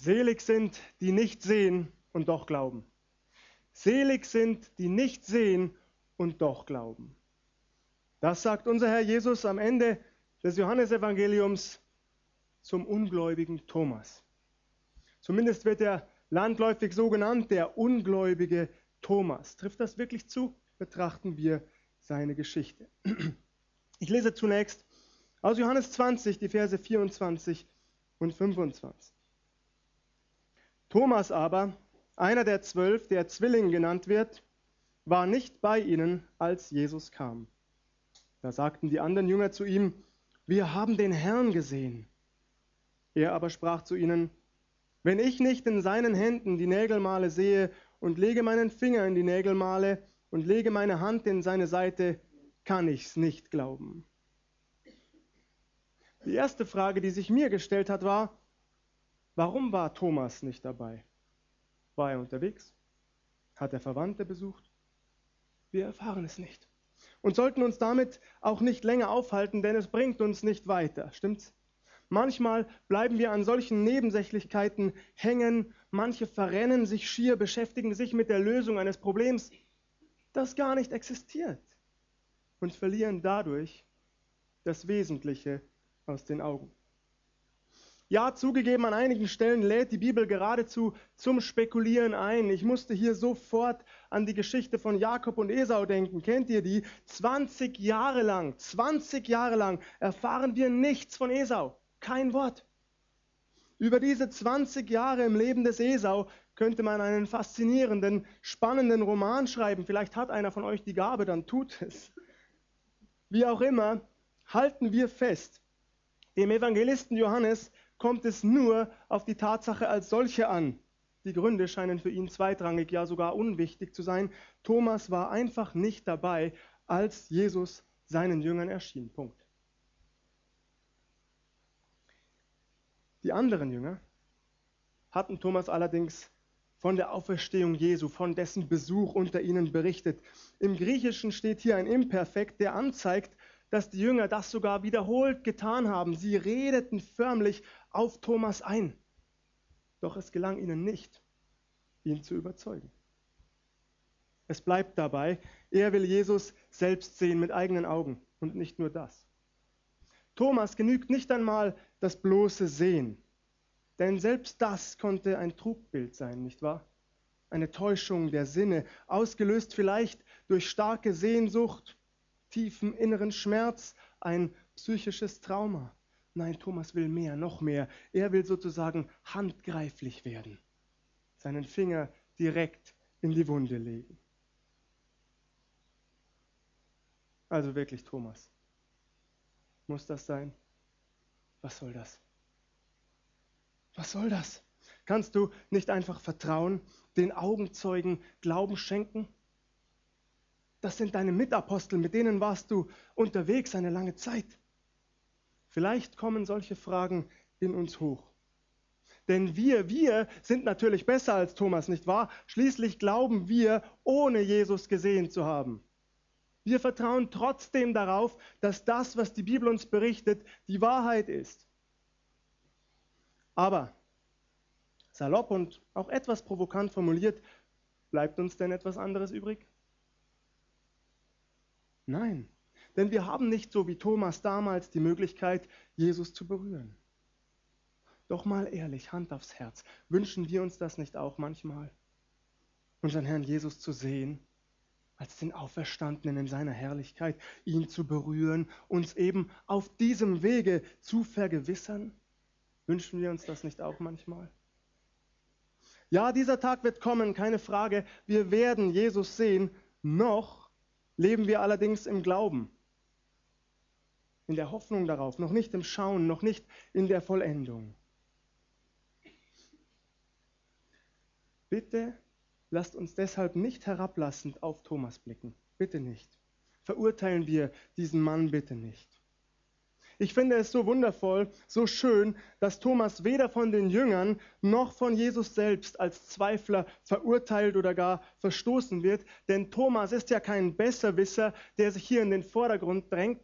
Selig sind, die nicht sehen und doch glauben. Selig sind, die nicht sehen und doch glauben. Das sagt unser Herr Jesus am Ende des Johannesevangeliums zum ungläubigen Thomas. Zumindest wird er landläufig so genannt, der ungläubige Thomas. Trifft das wirklich zu? Betrachten wir seine Geschichte. Ich lese zunächst aus Johannes 20 die Verse 24 und 25. Thomas aber, einer der zwölf, der Zwilling genannt wird, war nicht bei ihnen, als Jesus kam. Da sagten die anderen Jünger zu ihm, wir haben den Herrn gesehen. Er aber sprach zu ihnen, wenn ich nicht in seinen Händen die Nägelmale sehe und lege meinen Finger in die Nägelmale und lege meine Hand in seine Seite, kann ich's nicht glauben. Die erste Frage, die sich mir gestellt hat, war, warum war Thomas nicht dabei? War er unterwegs? Hat er Verwandte besucht? Wir erfahren es nicht. Und sollten uns damit auch nicht länger aufhalten, denn es bringt uns nicht weiter. Stimmt's? Manchmal bleiben wir an solchen Nebensächlichkeiten hängen, manche verrennen sich schier, beschäftigen sich mit der Lösung eines Problems, das gar nicht existiert und verlieren dadurch das Wesentliche aus den Augen. Ja, zugegeben, an einigen Stellen lädt die Bibel geradezu zum Spekulieren ein. Ich musste hier sofort an die Geschichte von Jakob und Esau denken. Kennt ihr die? 20 Jahre lang, 20 Jahre lang erfahren wir nichts von Esau. Kein Wort. Über diese 20 Jahre im Leben des Esau könnte man einen faszinierenden, spannenden Roman schreiben. Vielleicht hat einer von euch die Gabe, dann tut es. Wie auch immer, halten wir fest, dem Evangelisten Johannes kommt es nur auf die Tatsache als solche an. Die Gründe scheinen für ihn zweitrangig, ja sogar unwichtig zu sein. Thomas war einfach nicht dabei, als Jesus seinen Jüngern erschien. Punkt. Die anderen Jünger hatten Thomas allerdings von der Auferstehung Jesu, von dessen Besuch unter ihnen berichtet. Im Griechischen steht hier ein Imperfekt, der anzeigt, dass die Jünger das sogar wiederholt getan haben. Sie redeten förmlich auf Thomas ein. Doch es gelang ihnen nicht, ihn zu überzeugen. Es bleibt dabei, er will Jesus selbst sehen mit eigenen Augen und nicht nur das. Thomas genügt nicht einmal das bloße Sehen. Denn selbst das konnte ein Trugbild sein, nicht wahr? Eine Täuschung der Sinne, ausgelöst vielleicht durch starke Sehnsucht, tiefen inneren Schmerz, ein psychisches Trauma. Nein, Thomas will mehr, noch mehr. Er will sozusagen handgreiflich werden, seinen Finger direkt in die Wunde legen. Also wirklich, Thomas, muss das sein? Was soll das? Was soll das? Kannst du nicht einfach vertrauen, den Augenzeugen Glauben schenken? Das sind deine Mitapostel, mit denen warst du unterwegs eine lange Zeit. Vielleicht kommen solche Fragen in uns hoch. Denn wir, wir sind natürlich besser als Thomas, nicht wahr? Schließlich glauben wir, ohne Jesus gesehen zu haben. Wir vertrauen trotzdem darauf, dass das, was die Bibel uns berichtet, die Wahrheit ist. Aber, salopp und auch etwas provokant formuliert, bleibt uns denn etwas anderes übrig? Nein, denn wir haben nicht so wie Thomas damals die Möglichkeit, Jesus zu berühren. Doch mal ehrlich, Hand aufs Herz, wünschen wir uns das nicht auch manchmal? Unseren Herrn Jesus zu sehen, als den Auferstandenen in seiner Herrlichkeit, ihn zu berühren, uns eben auf diesem Wege zu vergewissern? Wünschen wir uns das nicht auch manchmal? Ja, dieser Tag wird kommen, keine Frage. Wir werden Jesus sehen. Noch leben wir allerdings im Glauben, in der Hoffnung darauf, noch nicht im Schauen, noch nicht in der Vollendung. Bitte lasst uns deshalb nicht herablassend auf Thomas blicken. Bitte nicht. Verurteilen wir diesen Mann bitte nicht. Ich finde es so wundervoll, so schön, dass Thomas weder von den Jüngern noch von Jesus selbst als Zweifler verurteilt oder gar verstoßen wird. Denn Thomas ist ja kein Besserwisser, der sich hier in den Vordergrund drängt,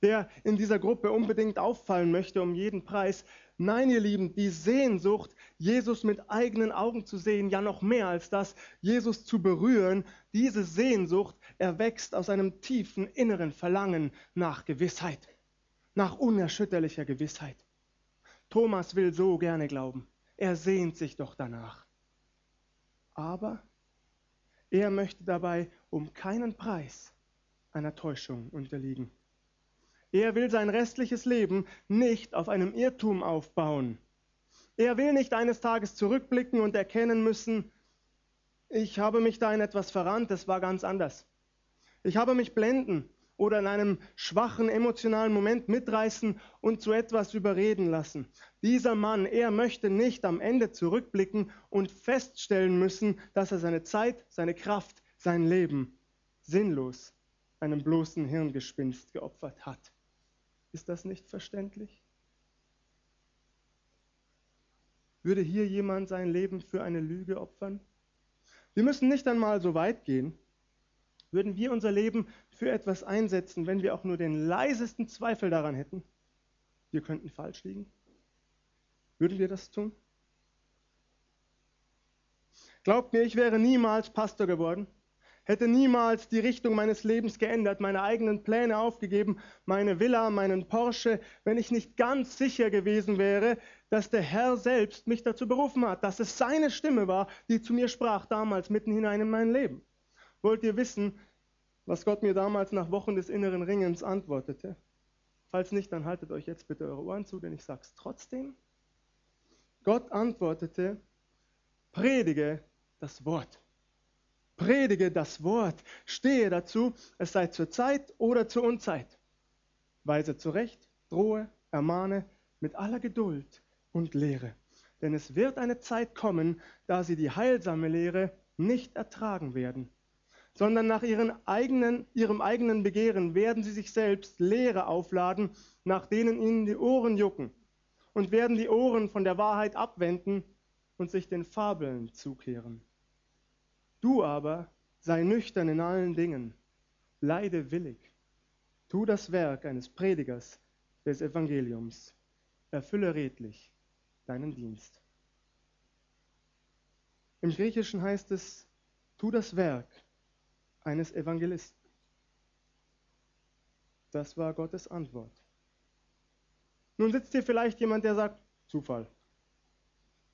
der in dieser Gruppe unbedingt auffallen möchte um jeden Preis. Nein, ihr Lieben, die Sehnsucht, Jesus mit eigenen Augen zu sehen, ja noch mehr als das, Jesus zu berühren, diese Sehnsucht erwächst aus einem tiefen inneren Verlangen nach Gewissheit, nach unerschütterlicher Gewissheit. Thomas will so gerne glauben. Er sehnt sich doch danach. Aber er möchte dabei um keinen Preis einer Täuschung unterliegen. Er will sein restliches Leben nicht auf einem Irrtum aufbauen. Er will nicht eines Tages zurückblicken und erkennen müssen, ich habe mich da in etwas verrannt, es war ganz anders. Ich habe mich blenden oder in einem schwachen emotionalen Moment mitreißen und zu etwas überreden lassen. Dieser Mann, er möchte nicht am Ende zurückblicken und feststellen müssen, dass er seine Zeit, seine Kraft, sein Leben sinnlos einem bloßen Hirngespinst geopfert hat. Ist das nicht verständlich? Würde hier jemand sein Leben für eine Lüge opfern? Wir müssen nicht einmal so weit gehen. Würden wir unser Leben für etwas einsetzen, wenn wir auch nur den leisesten Zweifel daran hätten, wir könnten falsch liegen? Würden wir das tun? Glaubt mir, ich wäre niemals Pastor geworden hätte niemals die Richtung meines Lebens geändert, meine eigenen Pläne aufgegeben, meine Villa, meinen Porsche, wenn ich nicht ganz sicher gewesen wäre, dass der Herr selbst mich dazu berufen hat, dass es seine Stimme war, die zu mir sprach damals mitten hinein in mein Leben. Wollt ihr wissen, was Gott mir damals nach Wochen des inneren Ringens antwortete? Falls nicht, dann haltet euch jetzt bitte eure Ohren zu, denn ich sage es trotzdem. Gott antwortete, predige das Wort. Predige das Wort, stehe dazu, es sei zur Zeit oder zur Unzeit. Weise zurecht, drohe, ermahne mit aller Geduld und Lehre. Denn es wird eine Zeit kommen, da sie die heilsame Lehre nicht ertragen werden, sondern nach eigenen, ihrem eigenen Begehren werden sie sich selbst Lehre aufladen, nach denen ihnen die Ohren jucken, und werden die Ohren von der Wahrheit abwenden und sich den Fabeln zukehren. Du aber sei nüchtern in allen Dingen, leide willig, tu das Werk eines Predigers des Evangeliums, erfülle redlich deinen Dienst. Im Griechischen heißt es, tu das Werk eines Evangelisten. Das war Gottes Antwort. Nun sitzt hier vielleicht jemand, der sagt, Zufall.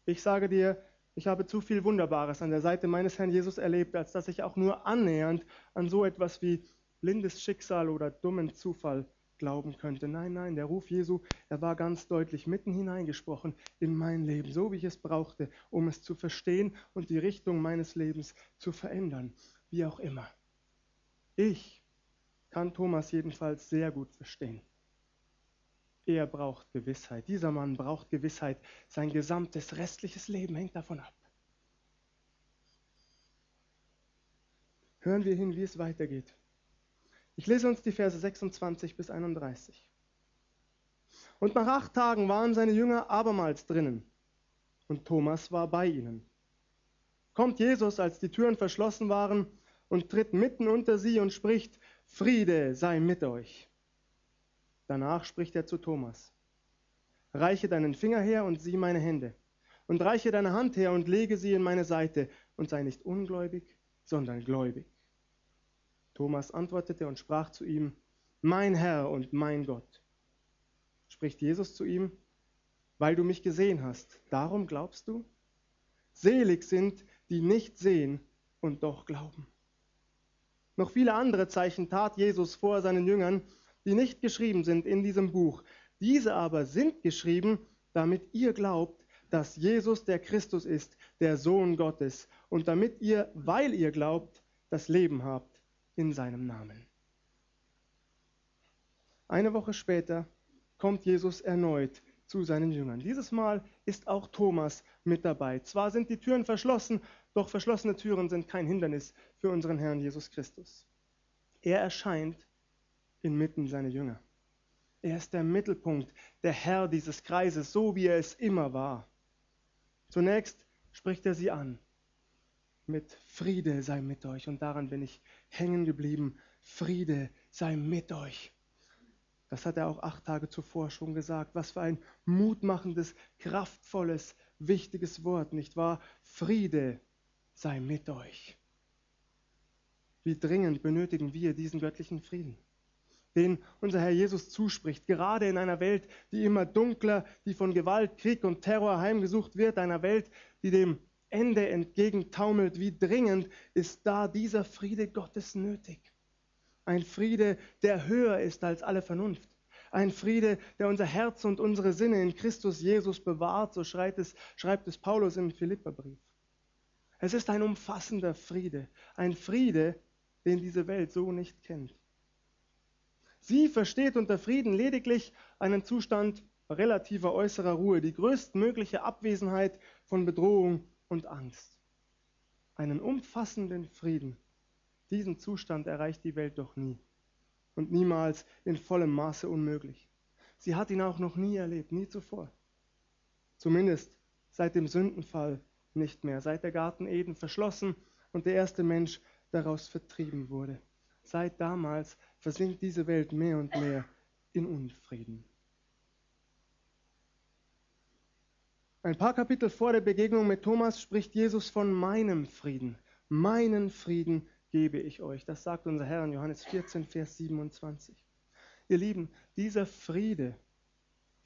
Ich sage dir, ich habe zu viel Wunderbares an der Seite meines Herrn Jesus erlebt, als dass ich auch nur annähernd an so etwas wie blindes Schicksal oder dummen Zufall glauben könnte. Nein, nein, der Ruf Jesu, er war ganz deutlich mitten hineingesprochen in mein Leben, so wie ich es brauchte, um es zu verstehen und die Richtung meines Lebens zu verändern, wie auch immer. Ich kann Thomas jedenfalls sehr gut verstehen. Er braucht Gewissheit. Dieser Mann braucht Gewissheit. Sein gesamtes restliches Leben hängt davon ab. Hören wir hin, wie es weitergeht. Ich lese uns die Verse 26 bis 31. Und nach acht Tagen waren seine Jünger abermals drinnen, und Thomas war bei ihnen. Kommt Jesus, als die Türen verschlossen waren, und tritt mitten unter sie und spricht, Friede sei mit euch. Danach spricht er zu Thomas. Reiche deinen Finger her und sieh meine Hände. Und reiche deine Hand her und lege sie in meine Seite und sei nicht ungläubig, sondern gläubig. Thomas antwortete und sprach zu ihm, Mein Herr und mein Gott. Spricht Jesus zu ihm, Weil du mich gesehen hast, darum glaubst du? Selig sind, die nicht sehen und doch glauben. Noch viele andere Zeichen tat Jesus vor seinen Jüngern, die nicht geschrieben sind in diesem Buch. Diese aber sind geschrieben, damit ihr glaubt, dass Jesus der Christus ist, der Sohn Gottes, und damit ihr, weil ihr glaubt, das Leben habt in seinem Namen. Eine Woche später kommt Jesus erneut zu seinen Jüngern. Dieses Mal ist auch Thomas mit dabei. Zwar sind die Türen verschlossen, doch verschlossene Türen sind kein Hindernis für unseren Herrn Jesus Christus. Er erscheint inmitten seiner Jünger. Er ist der Mittelpunkt, der Herr dieses Kreises, so wie er es immer war. Zunächst spricht er sie an mit Friede sei mit euch. Und daran bin ich hängen geblieben. Friede sei mit euch. Das hat er auch acht Tage zuvor schon gesagt. Was für ein mutmachendes, kraftvolles, wichtiges Wort, nicht wahr? Friede sei mit euch. Wie dringend benötigen wir diesen göttlichen Frieden, den unser Herr Jesus zuspricht, gerade in einer Welt, die immer dunkler, die von Gewalt, Krieg und Terror heimgesucht wird, einer Welt, die dem Ende entgegentaumelt. Wie dringend ist da dieser Friede Gottes nötig? Ein Friede, der höher ist als alle Vernunft. Ein Friede, der unser Herz und unsere Sinne in Christus Jesus bewahrt, so schreibt es, schreibt es Paulus im Philipperbrief. Es ist ein umfassender Friede, ein Friede, den diese Welt so nicht kennt. Sie versteht unter Frieden lediglich einen Zustand relativer äußerer Ruhe, die größtmögliche Abwesenheit von Bedrohung und Angst. Einen umfassenden Frieden, diesen Zustand erreicht die Welt doch nie und niemals in vollem Maße unmöglich. Sie hat ihn auch noch nie erlebt, nie zuvor. Zumindest seit dem Sündenfall nicht mehr, seit der Garten Eden verschlossen und der erste Mensch daraus vertrieben wurde. Seit damals versinkt diese Welt mehr und mehr in Unfrieden. Ein paar Kapitel vor der Begegnung mit Thomas spricht Jesus von meinem Frieden. Meinen Frieden gebe ich euch. Das sagt unser Herr in Johannes 14, Vers 27. Ihr Lieben, dieser Friede,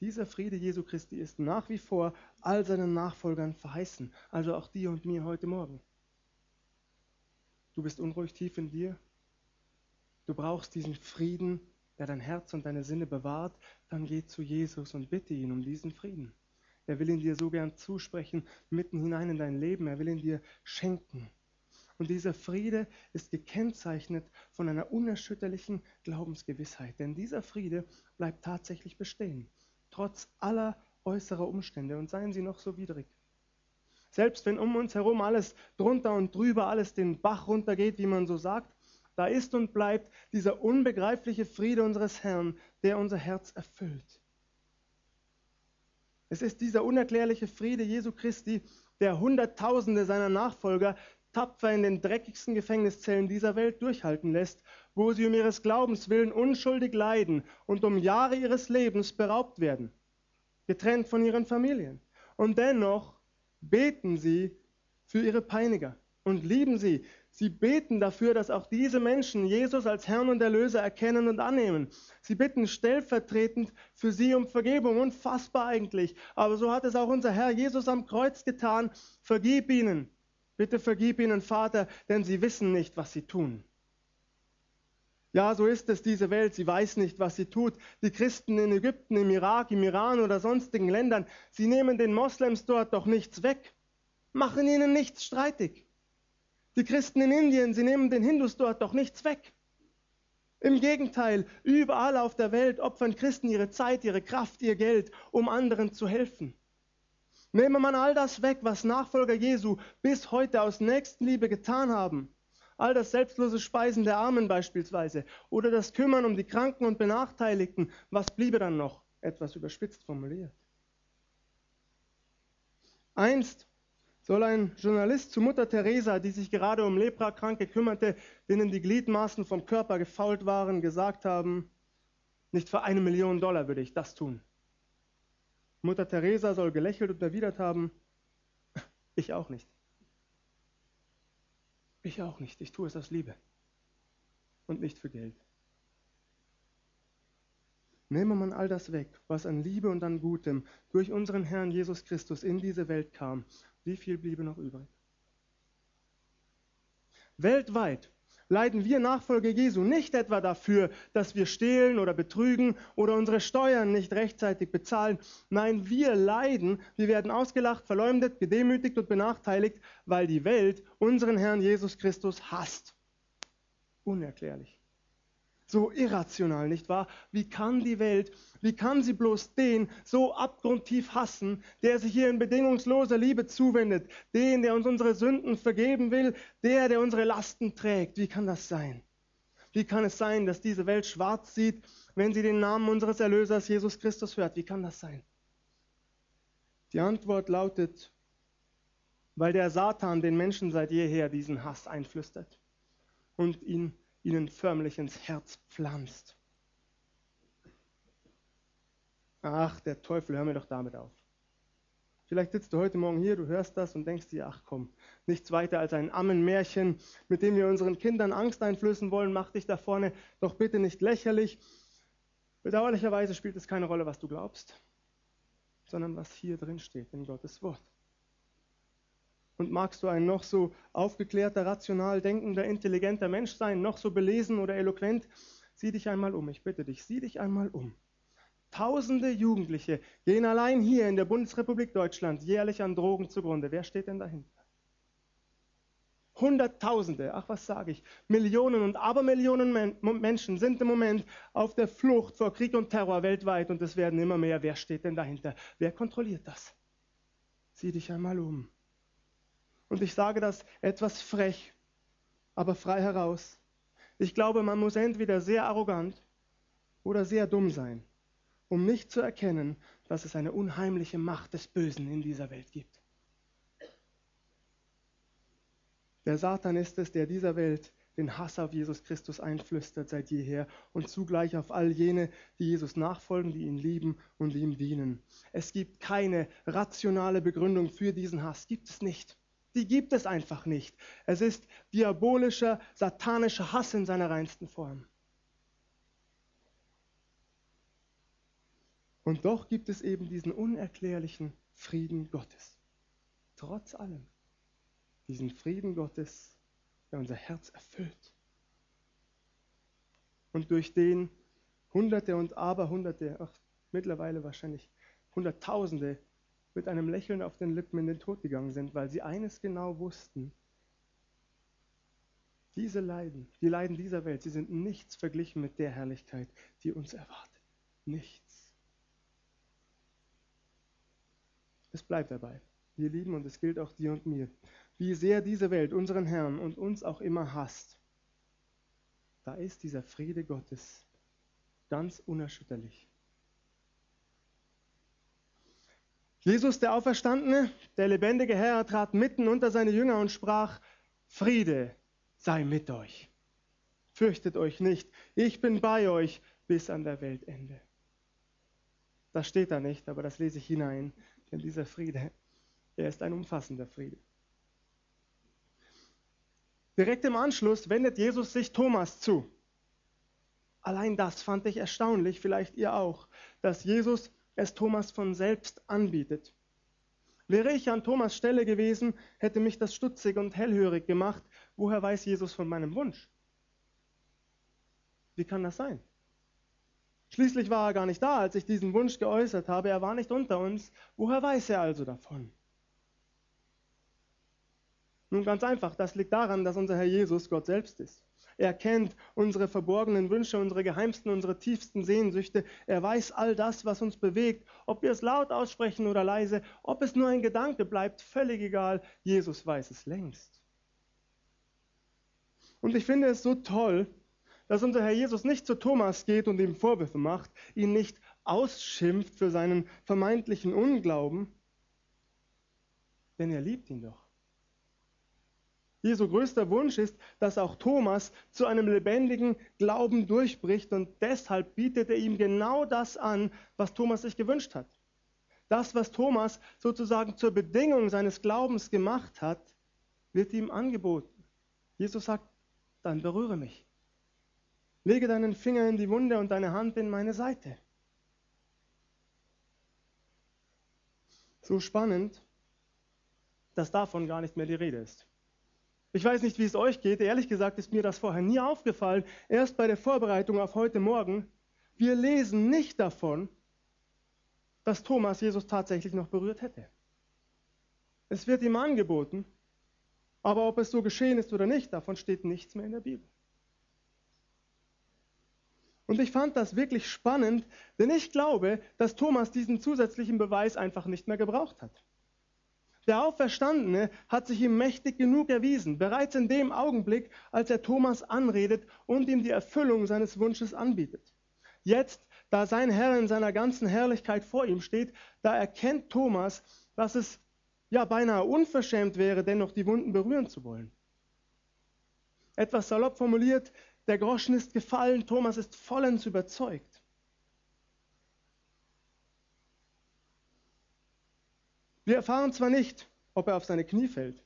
dieser Friede Jesu Christi ist nach wie vor all seinen Nachfolgern verheißen, also auch dir und mir heute Morgen. Du bist unruhig tief in dir. Du brauchst diesen Frieden, der dein Herz und deine Sinne bewahrt. Dann geh zu Jesus und bitte ihn um diesen Frieden. Er will ihn dir so gern zusprechen, mitten hinein in dein Leben. Er will ihn dir schenken. Und dieser Friede ist gekennzeichnet von einer unerschütterlichen Glaubensgewissheit. Denn dieser Friede bleibt tatsächlich bestehen, trotz aller äußerer Umstände und seien sie noch so widrig. Selbst wenn um uns herum alles drunter und drüber, alles den Bach runtergeht, wie man so sagt, da ist und bleibt dieser unbegreifliche Friede unseres Herrn, der unser Herz erfüllt. Es ist dieser unerklärliche Friede Jesu Christi, der Hunderttausende seiner Nachfolger tapfer in den dreckigsten Gefängniszellen dieser Welt durchhalten lässt, wo sie um ihres Glaubens willen unschuldig leiden und um Jahre ihres Lebens beraubt werden, getrennt von ihren Familien. Und dennoch beten sie für ihre Peiniger und lieben sie. Sie beten dafür, dass auch diese Menschen Jesus als Herrn und Erlöser erkennen und annehmen. Sie bitten stellvertretend für sie um Vergebung. Unfassbar eigentlich. Aber so hat es auch unser Herr Jesus am Kreuz getan. Vergib ihnen, Bitte vergib ihnen, Vater, denn sie wissen nicht, was sie tun. Ja, so ist es diese Welt. Sie weiß nicht, was sie tut. Die Christen in Ägypten, im Irak, im Iran oder sonstigen Ländern, sie nehmen den Moslems dort doch nichts weg, machen ihnen nichts streitig. Die Christen in Indien, sie nehmen den Hindus dort doch nichts weg. Im Gegenteil, überall auf der Welt opfern Christen ihre Zeit, ihre Kraft, ihr Geld, um anderen zu helfen. Nehme man all das weg, was Nachfolger Jesu bis heute aus Nächstenliebe getan haben, all das selbstlose Speisen der Armen beispielsweise oder das Kümmern um die Kranken und Benachteiligten, was bliebe dann noch? Etwas überspitzt formuliert. Einst soll ein Journalist zu Mutter Teresa, die sich gerade um Leprakranke kümmerte, denen die Gliedmaßen vom Körper gefault waren, gesagt haben, nicht für eine Million Dollar würde ich das tun. Mutter Teresa soll gelächelt und erwidert haben, ich auch nicht. Ich auch nicht. Ich tue es aus Liebe und nicht für Geld. Nehme man all das weg, was an Liebe und an Gutem durch unseren Herrn Jesus Christus in diese Welt kam, wie viel bliebe noch übrig? Weltweit leiden wir Nachfolger Jesu nicht etwa dafür, dass wir stehlen oder betrügen oder unsere Steuern nicht rechtzeitig bezahlen. Nein, wir leiden, wir werden ausgelacht, verleumdet, gedemütigt und benachteiligt, weil die Welt unseren Herrn Jesus Christus hasst. Unerklärlich so irrational, nicht wahr? Wie kann die Welt, wie kann sie bloß den so abgrundtief hassen, der sich hier in bedingungsloser Liebe zuwendet, den, der uns unsere Sünden vergeben will, der, der unsere Lasten trägt? Wie kann das sein? Wie kann es sein, dass diese Welt schwarz sieht, wenn sie den Namen unseres Erlösers Jesus Christus hört? Wie kann das sein? Die Antwort lautet, weil der Satan den Menschen seit jeher diesen Hass einflüstert und ihn ihnen förmlich ins Herz pflanzt. Ach, der Teufel, hör mir doch damit auf. Vielleicht sitzt du heute Morgen hier, du hörst das und denkst dir, ach komm, nichts weiter als ein Ammenmärchen, mit dem wir unseren Kindern Angst einflößen wollen, mach dich da vorne doch bitte nicht lächerlich. Bedauerlicherweise spielt es keine Rolle, was du glaubst, sondern was hier drin steht in Gottes Wort. Und magst du ein noch so aufgeklärter, rational denkender, intelligenter Mensch sein, noch so belesen oder eloquent, sieh dich einmal um, ich bitte dich, sieh dich einmal um. Tausende Jugendliche gehen allein hier in der Bundesrepublik Deutschland jährlich an Drogen zugrunde. Wer steht denn dahinter? Hunderttausende, ach was sage ich, Millionen und Abermillionen Menschen sind im Moment auf der Flucht vor Krieg und Terror weltweit und es werden immer mehr. Wer steht denn dahinter? Wer kontrolliert das? Sieh dich einmal um. Und ich sage das etwas frech, aber frei heraus. Ich glaube, man muss entweder sehr arrogant oder sehr dumm sein um nicht zu erkennen, dass es eine unheimliche Macht des Bösen in dieser Welt gibt. Der Satan ist es, der dieser Welt den Hass auf Jesus Christus einflüstert seit jeher und zugleich auf all jene, die Jesus nachfolgen, die ihn lieben und ihm dienen. Es gibt keine rationale Begründung für diesen Hass, gibt es nicht. Die gibt es einfach nicht. Es ist diabolischer, satanischer Hass in seiner reinsten Form. Und doch gibt es eben diesen unerklärlichen Frieden Gottes. Trotz allem. Diesen Frieden Gottes, der unser Herz erfüllt. Und durch den Hunderte und Aberhunderte, ach, mittlerweile wahrscheinlich Hunderttausende mit einem Lächeln auf den Lippen in den Tod gegangen sind, weil sie eines genau wussten. Diese Leiden, die Leiden dieser Welt, sie sind nichts verglichen mit der Herrlichkeit, die uns erwartet. Nichts. Es bleibt dabei. Wir lieben und es gilt auch dir und mir. Wie sehr diese Welt unseren Herrn und uns auch immer hasst, da ist dieser Friede Gottes ganz unerschütterlich. Jesus, der Auferstandene, der lebendige Herr, trat mitten unter seine Jünger und sprach, Friede sei mit euch. Fürchtet euch nicht, ich bin bei euch bis an der Weltende. Das steht da nicht, aber das lese ich hinein. Denn dieser Friede, er ist ein umfassender Friede. Direkt im Anschluss wendet Jesus sich Thomas zu. Allein das fand ich erstaunlich, vielleicht ihr auch, dass Jesus es Thomas von selbst anbietet. Wäre ich an Thomas Stelle gewesen, hätte mich das stutzig und hellhörig gemacht. Woher weiß Jesus von meinem Wunsch? Wie kann das sein? Schließlich war er gar nicht da, als ich diesen Wunsch geäußert habe. Er war nicht unter uns. Woher weiß er also davon? Nun ganz einfach, das liegt daran, dass unser Herr Jesus Gott selbst ist. Er kennt unsere verborgenen Wünsche, unsere geheimsten, unsere tiefsten Sehnsüchte. Er weiß all das, was uns bewegt. Ob wir es laut aussprechen oder leise, ob es nur ein Gedanke bleibt, völlig egal. Jesus weiß es längst. Und ich finde es so toll, dass unser Herr Jesus nicht zu Thomas geht und ihm Vorwürfe macht, ihn nicht ausschimpft für seinen vermeintlichen Unglauben, denn er liebt ihn doch. Jesu größter Wunsch ist, dass auch Thomas zu einem lebendigen Glauben durchbricht und deshalb bietet er ihm genau das an, was Thomas sich gewünscht hat. Das, was Thomas sozusagen zur Bedingung seines Glaubens gemacht hat, wird ihm angeboten. Jesus sagt, dann berühre mich. Lege deinen Finger in die Wunde und deine Hand in meine Seite. So spannend, dass davon gar nicht mehr die Rede ist. Ich weiß nicht, wie es euch geht. Ehrlich gesagt ist mir das vorher nie aufgefallen. Erst bei der Vorbereitung auf heute Morgen. Wir lesen nicht davon, dass Thomas Jesus tatsächlich noch berührt hätte. Es wird ihm angeboten, aber ob es so geschehen ist oder nicht, davon steht nichts mehr in der Bibel. Und ich fand das wirklich spannend, denn ich glaube, dass Thomas diesen zusätzlichen Beweis einfach nicht mehr gebraucht hat. Der Auferstandene hat sich ihm mächtig genug erwiesen, bereits in dem Augenblick, als er Thomas anredet und ihm die Erfüllung seines Wunsches anbietet. Jetzt, da sein Herr in seiner ganzen Herrlichkeit vor ihm steht, da erkennt Thomas, dass es ja beinahe unverschämt wäre, dennoch die Wunden berühren zu wollen. Etwas salopp formuliert, der Groschen ist gefallen, Thomas ist vollends überzeugt. Wir erfahren zwar nicht, ob er auf seine Knie fällt,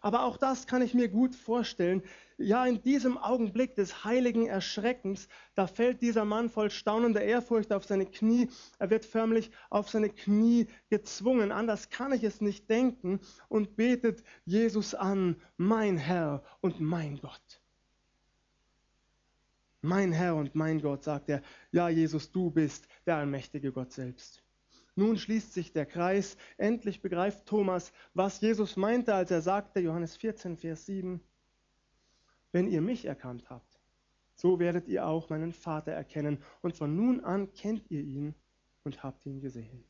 aber auch das kann ich mir gut vorstellen. Ja, in diesem Augenblick des heiligen Erschreckens, da fällt dieser Mann voll staunender Ehrfurcht auf seine Knie. Er wird förmlich auf seine Knie gezwungen. Anders kann ich es nicht denken und betet Jesus an, mein Herr und mein Gott. Mein Herr und mein Gott, sagt er, ja Jesus, du bist der allmächtige Gott selbst. Nun schließt sich der Kreis. Endlich begreift Thomas, was Jesus meinte, als er sagte, Johannes 14, Vers 7, wenn ihr mich erkannt habt, so werdet ihr auch meinen Vater erkennen. Und von nun an kennt ihr ihn und habt ihn gesehen.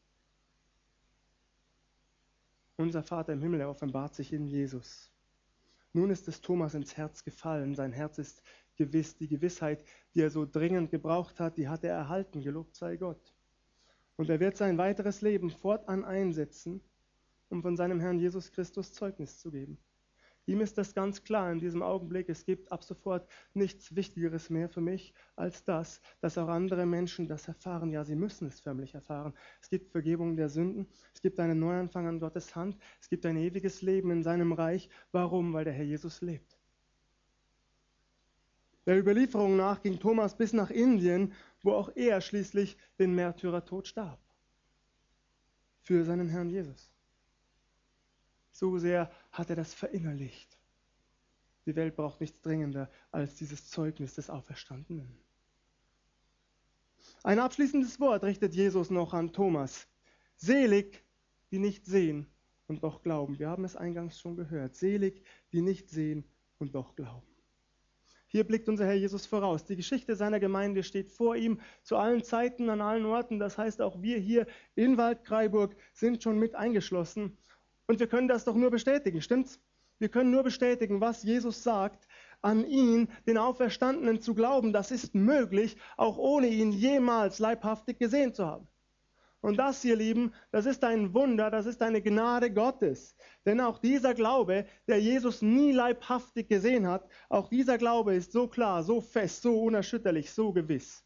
Unser Vater im Himmel, er offenbart sich in Jesus. Nun ist es Thomas ins Herz gefallen. Sein Herz ist gewiss. Die Gewissheit, die er so dringend gebraucht hat, die hat er erhalten. Gelobt sei Gott. Und er wird sein weiteres Leben fortan einsetzen, um von seinem Herrn Jesus Christus Zeugnis zu geben. Ihm ist das ganz klar in diesem Augenblick. Es gibt ab sofort nichts Wichtigeres mehr für mich als das, dass auch andere Menschen das erfahren. Ja, sie müssen es förmlich erfahren. Es gibt Vergebung der Sünden. Es gibt einen Neuanfang an Gottes Hand. Es gibt ein ewiges Leben in seinem Reich. Warum? Weil der Herr Jesus lebt. Der Überlieferung nach ging Thomas bis nach Indien, wo auch er schließlich den Märtyrertod starb. Für seinen Herrn Jesus. So sehr hat er das verinnerlicht. Die Welt braucht nichts dringender als dieses Zeugnis des Auferstandenen. Ein abschließendes Wort richtet Jesus noch an Thomas. Selig, die nicht sehen und doch glauben. Wir haben es eingangs schon gehört. Selig, die nicht sehen und doch glauben. Hier blickt unser Herr Jesus voraus. Die Geschichte seiner Gemeinde steht vor ihm zu allen Zeiten, an allen Orten. Das heißt, auch wir hier in Waldkraiburg sind schon mit eingeschlossen. Und wir können das doch nur bestätigen, stimmt's? Wir können nur bestätigen, was Jesus sagt, an ihn, den Auferstandenen zu glauben. Das ist möglich, auch ohne ihn jemals leibhaftig gesehen zu haben. Und das, ihr Lieben, das ist ein Wunder, das ist eine Gnade Gottes. Denn auch dieser Glaube, der Jesus nie leibhaftig gesehen hat, auch dieser Glaube ist so klar, so fest, so unerschütterlich, so gewiss,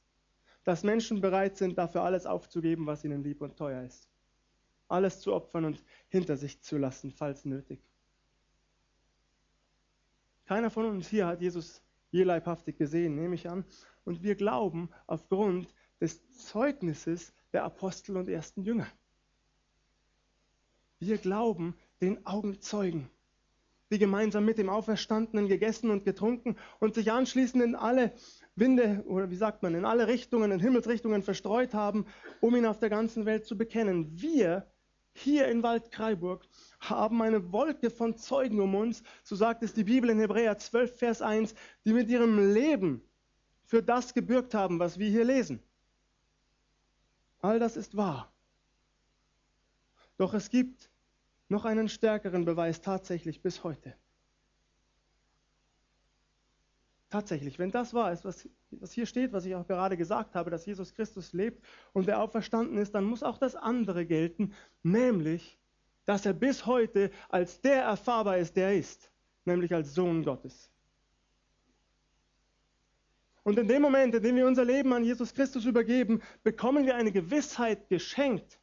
dass Menschen bereit sind, dafür alles aufzugeben, was ihnen lieb und teuer ist. Alles zu opfern und hinter sich zu lassen, falls nötig. Keiner von uns hier hat Jesus je leibhaftig gesehen, nehme ich an. Und wir glauben aufgrund des Zeugnisses der Apostel und ersten Jünger. Wir glauben den Augenzeugen, die gemeinsam mit dem Auferstandenen gegessen und getrunken und sich anschließend in alle Winde oder wie sagt man, in alle Richtungen, in Himmelsrichtungen verstreut haben, um ihn auf der ganzen Welt zu bekennen. Wir hier in Waldkraiburg haben eine Wolke von Zeugen um uns, so sagt es die Bibel in Hebräer 12, Vers 1, die mit ihrem Leben für das gebürgt haben, was wir hier lesen. All das ist wahr. Doch es gibt noch einen stärkeren Beweis tatsächlich bis heute. Tatsächlich, wenn das wahr ist, was, was hier steht, was ich auch gerade gesagt habe, dass Jesus Christus lebt und er auferstanden ist, dann muss auch das andere gelten, nämlich, dass er bis heute als der erfahrbar ist, der er ist, nämlich als Sohn Gottes. Und in dem Moment, in dem wir unser Leben an Jesus Christus übergeben, bekommen wir eine Gewissheit geschenkt,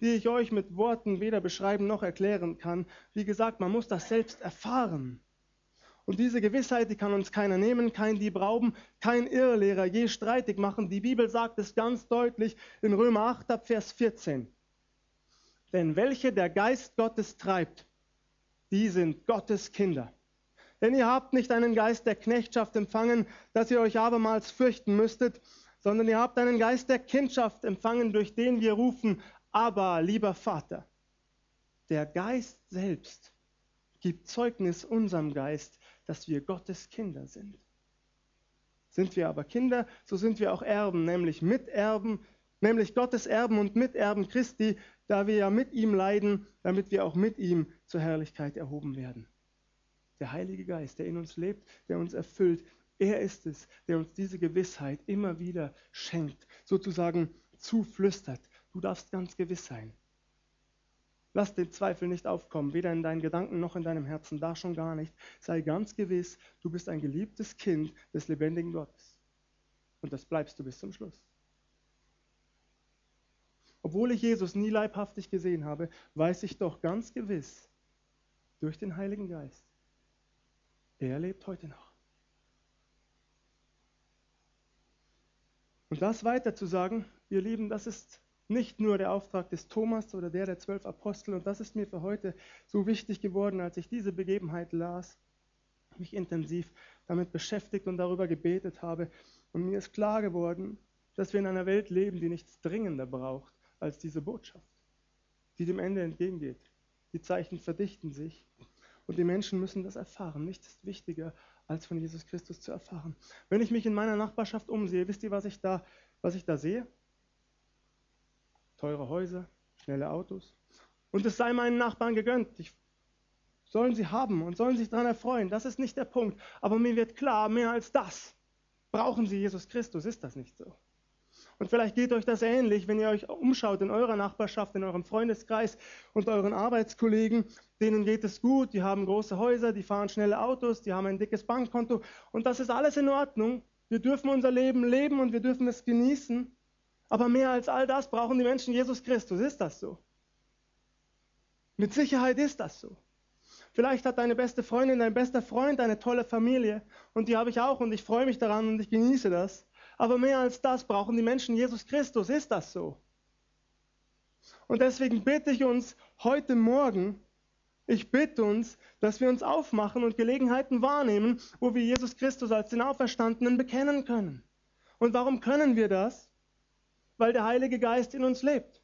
die ich euch mit Worten weder beschreiben noch erklären kann. Wie gesagt, man muss das selbst erfahren. Und diese Gewissheit, die kann uns keiner nehmen, kein Dieb rauben, kein Irrlehrer je streitig machen. Die Bibel sagt es ganz deutlich in Römer 8 ab Vers 14. Denn welche der Geist Gottes treibt, die sind Gottes Kinder. Denn ihr habt nicht einen Geist der Knechtschaft empfangen, dass ihr euch abermals fürchten müsstet, sondern ihr habt einen Geist der Kindschaft empfangen, durch den wir rufen, aber lieber Vater. Der Geist selbst gibt Zeugnis unserem Geist, dass wir Gottes Kinder sind. Sind wir aber Kinder, so sind wir auch Erben, nämlich Miterben, nämlich Gottes Erben und Miterben Christi, da wir ja mit ihm leiden, damit wir auch mit ihm zur Herrlichkeit erhoben werden der Heilige Geist, der in uns lebt, der uns erfüllt. Er ist es, der uns diese Gewissheit immer wieder schenkt, sozusagen zuflüstert. Du darfst ganz gewiss sein. Lass den Zweifel nicht aufkommen, weder in deinen Gedanken noch in deinem Herzen, da schon gar nicht. Sei ganz gewiss, du bist ein geliebtes Kind des lebendigen Gottes. Und das bleibst du bis zum Schluss. Obwohl ich Jesus nie leibhaftig gesehen habe, weiß ich doch ganz gewiss durch den Heiligen Geist, er lebt heute noch. Und das weiter zu sagen, ihr Lieben, das ist nicht nur der Auftrag des Thomas oder der der zwölf Apostel. Und das ist mir für heute so wichtig geworden, als ich diese Begebenheit las, mich intensiv damit beschäftigt und darüber gebetet habe. Und mir ist klar geworden, dass wir in einer Welt leben, die nichts dringender braucht als diese Botschaft, die dem Ende entgegengeht. Die Zeichen verdichten sich und die Menschen müssen das erfahren. Nichts ist wichtiger, als von Jesus Christus zu erfahren. Wenn ich mich in meiner Nachbarschaft umsehe, wisst ihr, was ich da, was ich da sehe? Teure Häuser, schnelle Autos. Und es sei meinen Nachbarn gegönnt. Ich, sollen sie haben und sollen sich daran erfreuen. Das ist nicht der Punkt. Aber mir wird klar, mehr als das brauchen sie Jesus Christus. Ist das nicht so? Und vielleicht geht euch das ähnlich, wenn ihr euch umschaut in eurer Nachbarschaft, in eurem Freundeskreis und euren Arbeitskollegen. Denen geht es gut, die haben große Häuser, die fahren schnelle Autos, die haben ein dickes Bankkonto. Und das ist alles in Ordnung. Wir dürfen unser Leben leben und wir dürfen es genießen. Aber mehr als all das brauchen die Menschen Jesus Christus. Ist das so? Mit Sicherheit ist das so. Vielleicht hat deine beste Freundin, dein bester Freund eine tolle Familie und die habe ich auch und ich freue mich daran und ich genieße das. Aber mehr als das brauchen die Menschen Jesus Christus. Ist das so? Und deswegen bitte ich uns heute Morgen, ich bitte uns, dass wir uns aufmachen und Gelegenheiten wahrnehmen, wo wir Jesus Christus als den Auferstandenen bekennen können. Und warum können wir das? Weil der Heilige Geist in uns lebt.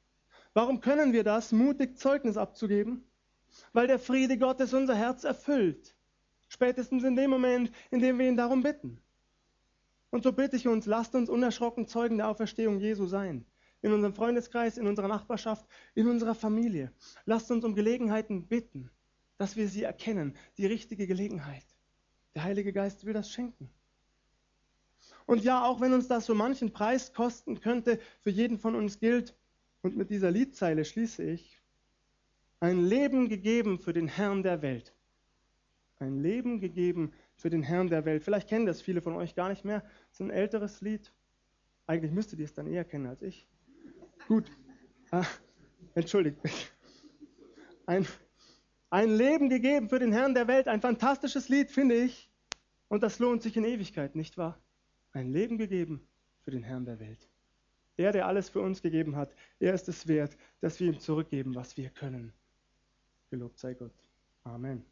Warum können wir das, mutig Zeugnis abzugeben? Weil der Friede Gottes unser Herz erfüllt. Spätestens in dem Moment, in dem wir ihn darum bitten. Und so bitte ich uns, lasst uns unerschrocken Zeugen der Auferstehung Jesu sein. In unserem Freundeskreis, in unserer Nachbarschaft, in unserer Familie. Lasst uns um Gelegenheiten bitten, dass wir sie erkennen, die richtige Gelegenheit. Der Heilige Geist will das schenken. Und ja, auch wenn uns das so manchen Preis kosten könnte, für jeden von uns gilt, und mit dieser Liedzeile schließe ich, ein Leben gegeben für den Herrn der Welt. Ein Leben gegeben für den Herrn der Welt. Vielleicht kennen das viele von euch gar nicht mehr. Das ist ein älteres Lied. Eigentlich müsstet ihr es dann eher kennen als ich. Gut. Ah, entschuldigt mich. Ein, ein Leben gegeben für den Herrn der Welt. Ein fantastisches Lied, finde ich. Und das lohnt sich in Ewigkeit, nicht wahr? Ein Leben gegeben für den Herrn der Welt. Er, der alles für uns gegeben hat, er ist es wert, dass wir ihm zurückgeben, was wir können. Gelobt sei Gott. Amen.